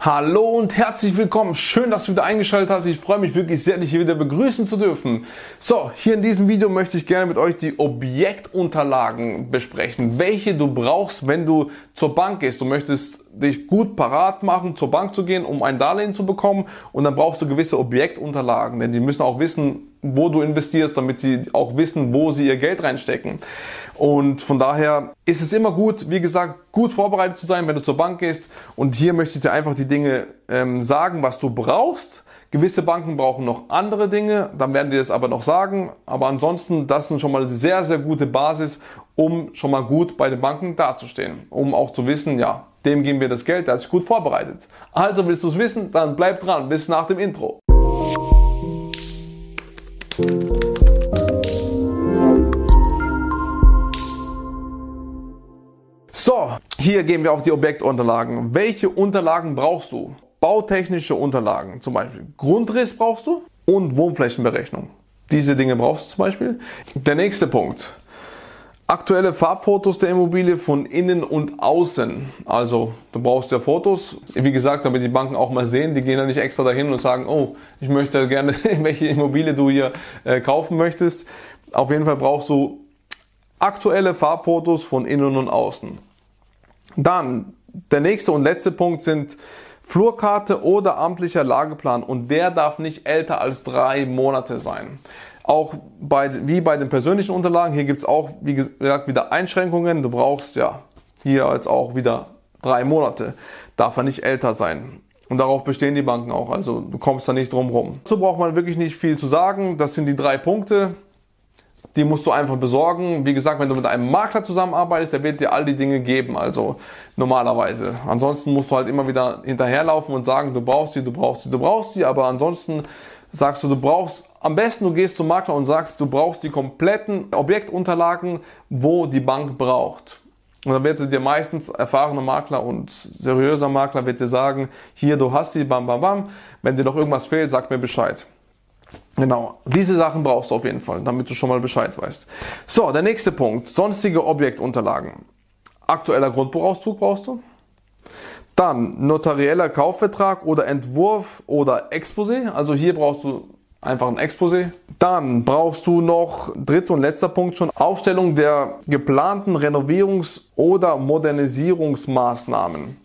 Hallo und herzlich willkommen. Schön, dass du wieder eingeschaltet hast. Ich freue mich wirklich sehr, dich hier wieder begrüßen zu dürfen. So, hier in diesem Video möchte ich gerne mit euch die Objektunterlagen besprechen, welche du brauchst, wenn du zur Bank gehst. Du möchtest dich gut parat machen, zur Bank zu gehen, um ein Darlehen zu bekommen. Und dann brauchst du gewisse Objektunterlagen, denn die müssen auch wissen, wo du investierst, damit sie auch wissen, wo sie ihr Geld reinstecken. Und von daher ist es immer gut, wie gesagt, gut vorbereitet zu sein, wenn du zur Bank gehst. Und hier möchte ich dir einfach die Dinge ähm, sagen, was du brauchst. Gewisse Banken brauchen noch andere Dinge, dann werden die das aber noch sagen. Aber ansonsten, das sind schon mal sehr, sehr gute Basis, um schon mal gut bei den Banken dazustehen. Um auch zu wissen, ja, dem geben wir das Geld, der hat sich gut vorbereitet. Also willst du es wissen, dann bleib dran, bis nach dem Intro. So, hier gehen wir auf die Objektunterlagen. Welche Unterlagen brauchst du? Bautechnische Unterlagen, zum Beispiel Grundriss brauchst du und Wohnflächenberechnung. Diese Dinge brauchst du zum Beispiel. Der nächste Punkt. Aktuelle Farbfotos der Immobilie von innen und außen. Also du brauchst ja Fotos. Wie gesagt, damit die Banken auch mal sehen, die gehen ja nicht extra dahin und sagen, oh, ich möchte gerne, welche Immobilie du hier äh, kaufen möchtest. Auf jeden Fall brauchst du aktuelle Farbfotos von innen und außen. Dann der nächste und letzte Punkt sind Flurkarte oder amtlicher Lageplan und der darf nicht älter als drei Monate sein. Auch bei, wie bei den persönlichen Unterlagen, hier gibt es auch, wie gesagt, wieder Einschränkungen. Du brauchst ja hier jetzt auch wieder drei Monate. Darf er nicht älter sein. Und darauf bestehen die Banken auch. Also du kommst da nicht drum rum. So braucht man wirklich nicht viel zu sagen. Das sind die drei Punkte. Die musst du einfach besorgen. Wie gesagt, wenn du mit einem Makler zusammenarbeitest, der wird dir all die Dinge geben. Also normalerweise. Ansonsten musst du halt immer wieder hinterherlaufen und sagen, du brauchst sie, du brauchst sie, du brauchst sie. Aber ansonsten sagst du, du brauchst am besten du gehst zum Makler und sagst, du brauchst die kompletten Objektunterlagen, wo die Bank braucht. Und dann wird dir meistens erfahrener Makler und seriöser Makler wird dir sagen, hier, du hast sie, bam, bam, bam. Wenn dir noch irgendwas fehlt, sag mir Bescheid. Genau, diese Sachen brauchst du auf jeden Fall, damit du schon mal Bescheid weißt. So, der nächste Punkt, sonstige Objektunterlagen. Aktueller Grundbuchauszug brauchst du. Dann notarieller Kaufvertrag oder Entwurf oder Exposé. Also hier brauchst du einfach ein Exposé. Dann brauchst du noch, dritter und letzter Punkt schon, Aufstellung der geplanten Renovierungs- oder Modernisierungsmaßnahmen.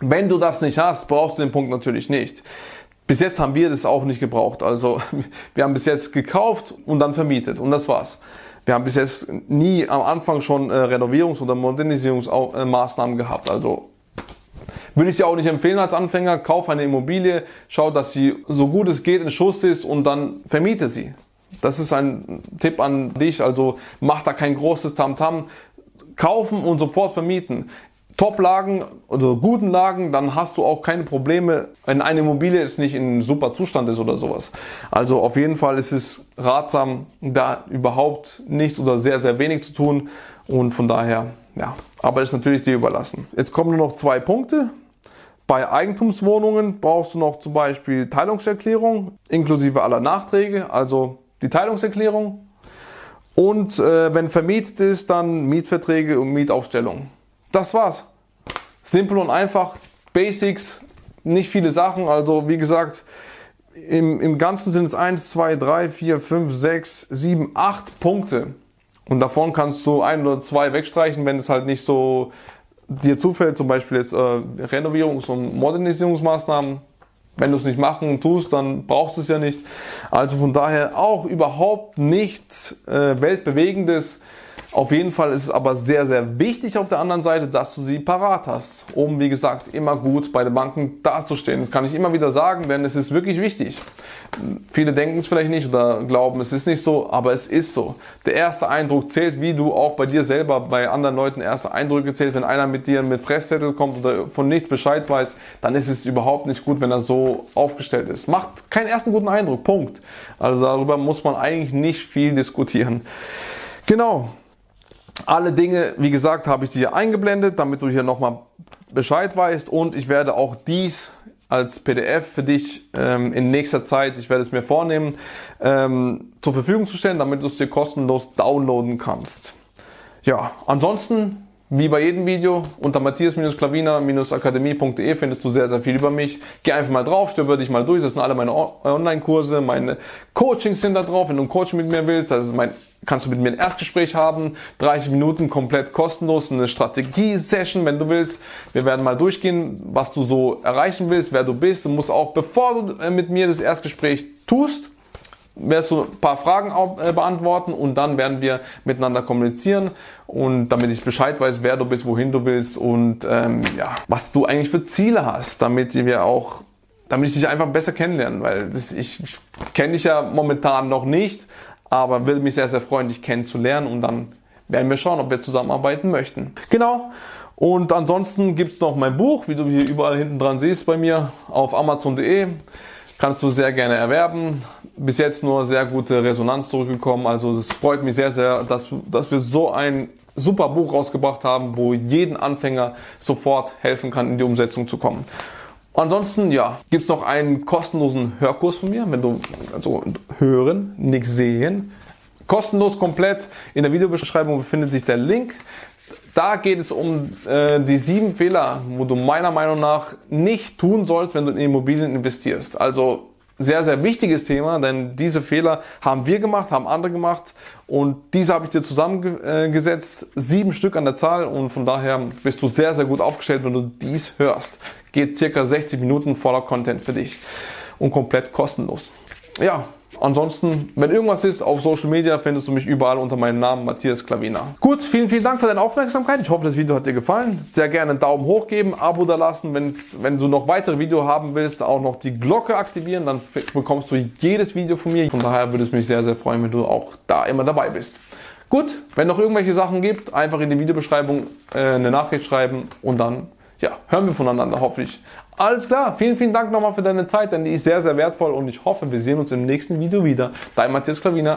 Wenn du das nicht hast, brauchst du den Punkt natürlich nicht. Bis jetzt haben wir das auch nicht gebraucht. Also wir haben bis jetzt gekauft und dann vermietet und das war's. Wir haben bis jetzt nie am Anfang schon äh, Renovierungs- oder Modernisierungsmaßnahmen gehabt. Also würde ich dir auch nicht empfehlen als Anfänger. Kauf eine Immobilie, schau, dass sie so gut es geht in Schuss ist und dann vermiete sie. Das ist ein Tipp an dich. Also mach da kein großes Tamtam. -Tam. Kaufen und sofort vermieten. Top-Lagen oder guten Lagen, dann hast du auch keine Probleme, wenn eine Immobilie ist nicht in super Zustand ist oder sowas. Also auf jeden Fall ist es ratsam, da überhaupt nichts oder sehr, sehr wenig zu tun. Und von daher, ja, aber ist natürlich dir überlassen. Jetzt kommen nur noch zwei Punkte. Bei Eigentumswohnungen brauchst du noch zum Beispiel Teilungserklärung inklusive aller Nachträge, also die Teilungserklärung. Und äh, wenn vermietet ist, dann Mietverträge und Mietaufstellung. Das war's. Simpel und einfach, Basics, nicht viele Sachen. Also wie gesagt, im, im Ganzen sind es 1, 2, 3, 4, 5, 6, 7, 8 Punkte. Und davon kannst du ein oder zwei wegstreichen, wenn es halt nicht so dir zufällt, zum Beispiel jetzt äh, Renovierungs- und Modernisierungsmaßnahmen, wenn du es nicht machen tust, dann brauchst du es ja nicht. Also von daher auch überhaupt nichts äh, Weltbewegendes. Auf jeden Fall ist es aber sehr, sehr wichtig auf der anderen Seite, dass du sie parat hast, um, wie gesagt, immer gut bei den Banken dazustehen. Das kann ich immer wieder sagen, denn es ist wirklich wichtig. Viele denken es vielleicht nicht oder glauben, es ist nicht so, aber es ist so. Der erste Eindruck zählt, wie du auch bei dir selber, bei anderen Leuten erste Eindrücke zählt. Wenn einer mit dir mit Fresszettel kommt oder von nichts Bescheid weiß, dann ist es überhaupt nicht gut, wenn er so aufgestellt ist. Macht keinen ersten guten Eindruck, Punkt. Also darüber muss man eigentlich nicht viel diskutieren. Genau. Alle Dinge, wie gesagt, habe ich dir eingeblendet, damit du hier nochmal Bescheid weißt und ich werde auch dies als PDF für dich ähm, in nächster Zeit, ich werde es mir vornehmen, ähm, zur Verfügung zu stellen, damit du es dir kostenlos downloaden kannst. Ja, ansonsten wie bei jedem Video, unter matthias-klaviner-akademie.de findest du sehr, sehr viel über mich. Geh einfach mal drauf, stöber dich mal durch. Das sind alle meine Online-Kurse, meine Coachings sind da drauf. Wenn du ein Coaching mit mir willst, das ist mein, kannst du mit mir ein Erstgespräch haben. 30 Minuten komplett kostenlos, eine Strategie-Session, wenn du willst. Wir werden mal durchgehen, was du so erreichen willst, wer du bist. Du musst auch, bevor du äh, mit mir das Erstgespräch tust, wirst du ein paar Fragen äh, beantworten und dann werden wir miteinander kommunizieren und damit ich Bescheid weiß, wer du bist, wohin du willst und ähm, ja, was du eigentlich für Ziele hast, damit wir auch, damit ich dich einfach besser kennenlernen, weil das, ich, ich kenne dich ja momentan noch nicht, aber würde mich sehr, sehr freuen, dich kennenzulernen und dann werden wir schauen, ob wir zusammenarbeiten möchten. Genau. Und ansonsten gibt's noch mein Buch, wie du hier überall hinten dran siehst bei mir auf amazon.de kannst du sehr gerne erwerben. Bis jetzt nur sehr gute Resonanz zurückgekommen. Also es freut mich sehr, sehr, dass, dass wir so ein super Buch rausgebracht haben, wo jeden Anfänger sofort helfen kann, in die Umsetzung zu kommen. Ansonsten, ja, gibt's noch einen kostenlosen Hörkurs von mir, wenn du also hören, nichts sehen. Kostenlos komplett. In der Videobeschreibung befindet sich der Link. Da geht es um äh, die sieben Fehler, wo du meiner Meinung nach nicht tun sollst, wenn du in Immobilien investierst. Also sehr, sehr wichtiges Thema, denn diese Fehler haben wir gemacht, haben andere gemacht und diese habe ich dir zusammengesetzt, sieben Stück an der Zahl und von daher bist du sehr, sehr gut aufgestellt, wenn du dies hörst. Geht circa 60 Minuten voller Content für dich und komplett kostenlos. Ja, Ansonsten, wenn irgendwas ist, auf Social Media findest du mich überall unter meinem Namen Matthias Klavina. Gut, vielen, vielen Dank für deine Aufmerksamkeit. Ich hoffe, das Video hat dir gefallen. Sehr gerne einen Daumen hoch geben, Abo da lassen. Wenn du noch weitere Videos haben willst, auch noch die Glocke aktivieren, dann bekommst du jedes Video von mir. Von daher würde es mich sehr, sehr freuen, wenn du auch da immer dabei bist. Gut, wenn noch irgendwelche Sachen gibt, einfach in die Videobeschreibung äh, eine Nachricht schreiben und dann ja, hören wir voneinander hoffentlich. Alles klar, vielen, vielen Dank nochmal für deine Zeit, denn die ist sehr, sehr wertvoll und ich hoffe, wir sehen uns im nächsten Video wieder. Dein Matthias Klavina.